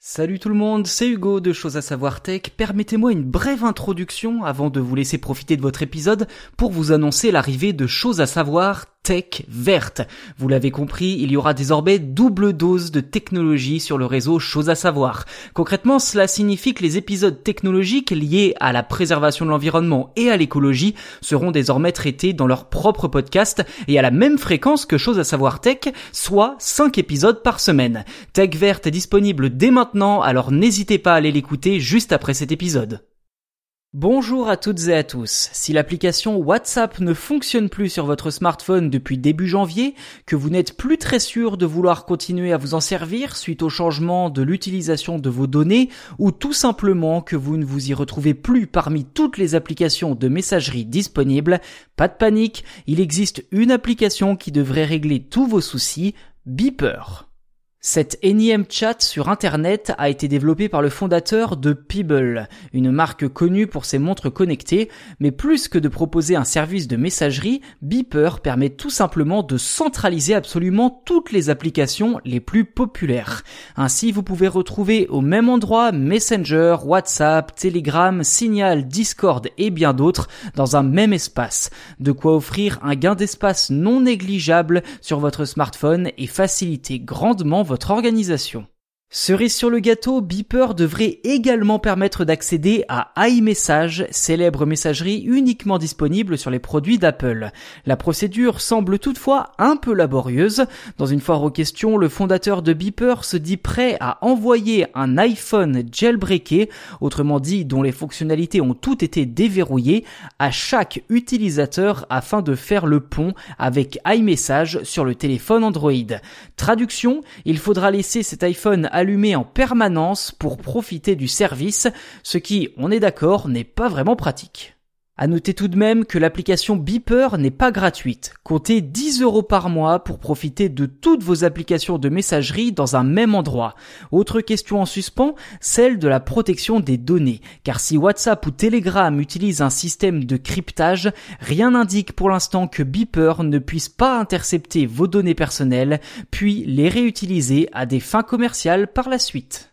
Salut tout le monde, c'est Hugo de Choses à savoir tech. Permettez-moi une brève introduction avant de vous laisser profiter de votre épisode pour vous annoncer l'arrivée de Choses à savoir tech verte. Vous l'avez compris, il y aura désormais double dose de technologie sur le réseau Chose à savoir. Concrètement, cela signifie que les épisodes technologiques liés à la préservation de l'environnement et à l'écologie seront désormais traités dans leur propre podcast et à la même fréquence que Chose à savoir tech, soit 5 épisodes par semaine. Tech verte est disponible dès maintenant, alors n'hésitez pas à aller l'écouter juste après cet épisode. Bonjour à toutes et à tous. Si l'application WhatsApp ne fonctionne plus sur votre smartphone depuis début janvier, que vous n'êtes plus très sûr de vouloir continuer à vous en servir suite au changement de l'utilisation de vos données, ou tout simplement que vous ne vous y retrouvez plus parmi toutes les applications de messagerie disponibles, pas de panique, il existe une application qui devrait régler tous vos soucis, Beeper. Cette énième chat sur Internet a été développée par le fondateur de Peeble, une marque connue pour ses montres connectées, mais plus que de proposer un service de messagerie, Beeper permet tout simplement de centraliser absolument toutes les applications les plus populaires. Ainsi, vous pouvez retrouver au même endroit Messenger, WhatsApp, Telegram, Signal, Discord et bien d'autres dans un même espace. De quoi offrir un gain d'espace non négligeable sur votre smartphone et faciliter grandement votre organisation. Cerise sur le gâteau, Beeper devrait également permettre d'accéder à iMessage, célèbre messagerie uniquement disponible sur les produits d'Apple. La procédure semble toutefois un peu laborieuse. Dans une foire aux questions, le fondateur de Beeper se dit prêt à envoyer un iPhone jailbreaké, autrement dit dont les fonctionnalités ont toutes été déverrouillées, à chaque utilisateur afin de faire le pont avec iMessage sur le téléphone Android. Traduction, il faudra laisser cet iPhone allumé en permanence pour profiter du service, ce qui, on est d'accord, n'est pas vraiment pratique. À noter tout de même que l'application Beeper n'est pas gratuite. Comptez 10 euros par mois pour profiter de toutes vos applications de messagerie dans un même endroit. Autre question en suspens, celle de la protection des données. Car si WhatsApp ou Telegram utilisent un système de cryptage, rien n'indique pour l'instant que Beeper ne puisse pas intercepter vos données personnelles, puis les réutiliser à des fins commerciales par la suite.